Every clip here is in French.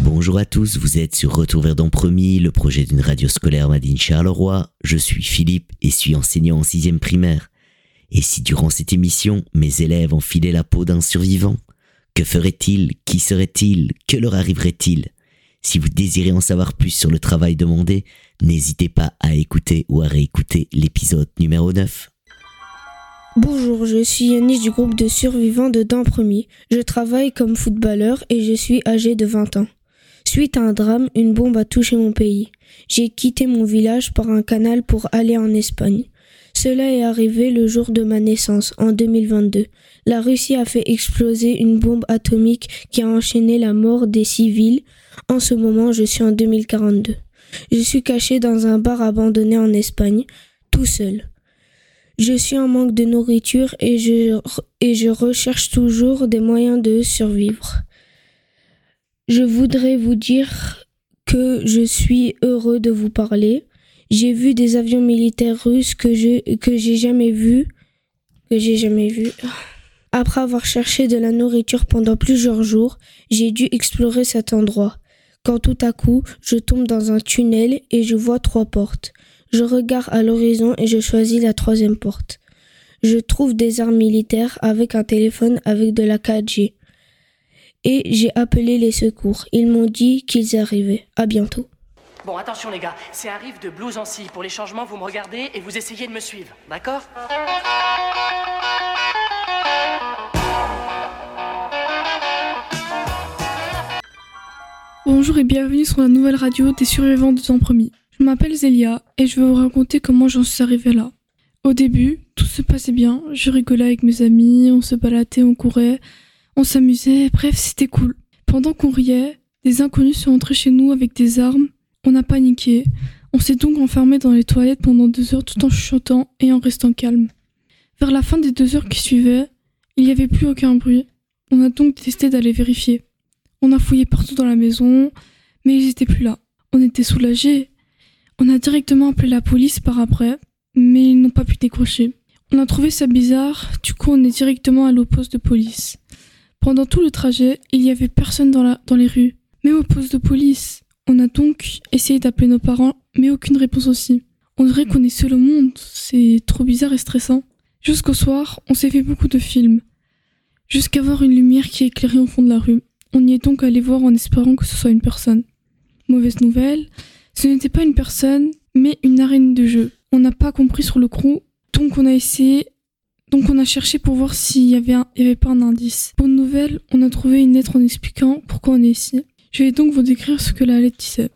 Bonjour à tous, vous êtes sur Retour vers Promis, le projet d'une radio scolaire Madine Charleroi. Je suis Philippe et suis enseignant en sixième primaire. Et si durant cette émission, mes élèves enfilaient la peau d'un survivant, que ferait-il? Qui serait-il? Que leur arriverait-il? Si vous désirez en savoir plus sur le travail demandé, n'hésitez pas à écouter ou à réécouter l'épisode numéro 9. Bonjour, je suis Yanis du groupe de survivants de Premier. Je travaille comme footballeur et je suis âgé de 20 ans. Suite à un drame, une bombe a touché mon pays. J'ai quitté mon village par un canal pour aller en Espagne. Cela est arrivé le jour de ma naissance, en 2022. La Russie a fait exploser une bombe atomique qui a enchaîné la mort des civils. En ce moment, je suis en 2042. Je suis caché dans un bar abandonné en Espagne, tout seul. Je suis en manque de nourriture et je, et je recherche toujours des moyens de survivre. Je voudrais vous dire que je suis heureux de vous parler. J'ai vu des avions militaires russes que je que j'ai jamais vus que j'ai jamais vus. Après avoir cherché de la nourriture pendant plusieurs jours, j'ai dû explorer cet endroit. Quand tout à coup, je tombe dans un tunnel et je vois trois portes. Je regarde à l'horizon et je choisis la troisième porte. Je trouve des armes militaires avec un téléphone avec de la 4G. Et j'ai appelé les secours. Ils m'ont dit qu'ils arrivaient. À bientôt. Bon, attention les gars, c'est un riff de blues en si. Pour les changements, vous me regardez et vous essayez de me suivre, d'accord? Bonjour et bienvenue sur la nouvelle radio des survivants de temps promis. Je m'appelle Zélia et je vais vous raconter comment j'en suis arrivée là. Au début, tout se passait bien, je rigolais avec mes amis, on se baladait, on courait, on s'amusait, bref, c'était cool. Pendant qu'on riait, des inconnus sont entrés chez nous avec des armes, on a paniqué, on s'est donc enfermé dans les toilettes pendant deux heures tout en chuchotant et en restant calme. Vers la fin des deux heures qui suivaient, il n'y avait plus aucun bruit, on a donc décidé d'aller vérifier. On a fouillé partout dans la maison, mais ils n'étaient plus là. On était soulagés. On a directement appelé la police par après, mais ils n'ont pas pu décrocher. On a trouvé ça bizarre, du coup on est directement à poste de police. Pendant tout le trajet, il n'y avait personne dans, dans les rues, même au poste de police. On a donc essayé d'appeler nos parents, mais aucune réponse aussi. On dirait qu'on est seul au monde, c'est trop bizarre et stressant. Jusqu'au soir, on s'est fait beaucoup de films, jusqu'à voir une lumière qui éclairait au fond de la rue. On y est donc allé voir en espérant que ce soit une personne. Mauvaise nouvelle, ce n'était pas une personne, mais une arène de jeu. On n'a pas compris sur le crew, donc on a essayé, donc on a cherché pour voir s'il y avait, y avait pas un indice. Bonne nouvelle, on a trouvé une lettre en expliquant pourquoi on est ici. Je vais donc vous décrire ce que la lettre disait.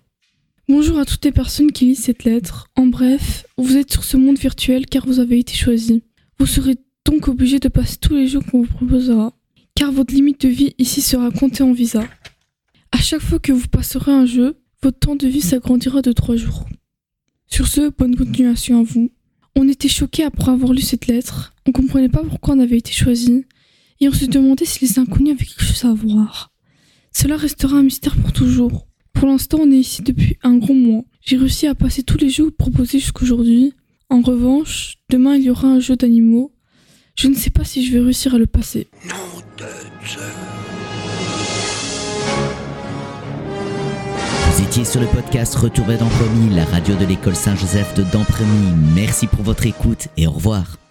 Bonjour à toutes les personnes qui lisent cette lettre. En bref, vous êtes sur ce monde virtuel car vous avez été choisi. Vous serez donc obligé de passer tous les jours qu'on vous proposera car votre limite de vie ici sera comptée en visa. À chaque fois que vous passerez un jeu, votre temps de vie s'agrandira de 3 jours. Sur ce, bonne continuation à vous. On était choqués après avoir lu cette lettre, on comprenait pas pourquoi on avait été choisi, et on se demandait si les inconnus avaient quelque chose à voir. Cela restera un mystère pour toujours. Pour l'instant, on est ici depuis un gros mois. J'ai réussi à passer tous les jeux proposés jusqu'aujourd'hui. En revanche, demain il y aura un jeu d'animaux. Je ne sais pas si je vais réussir à le passer. Vous étiez sur le podcast Retour vers Dampremy, la radio de l'école Saint-Joseph de Dampremy. Merci pour votre écoute et au revoir.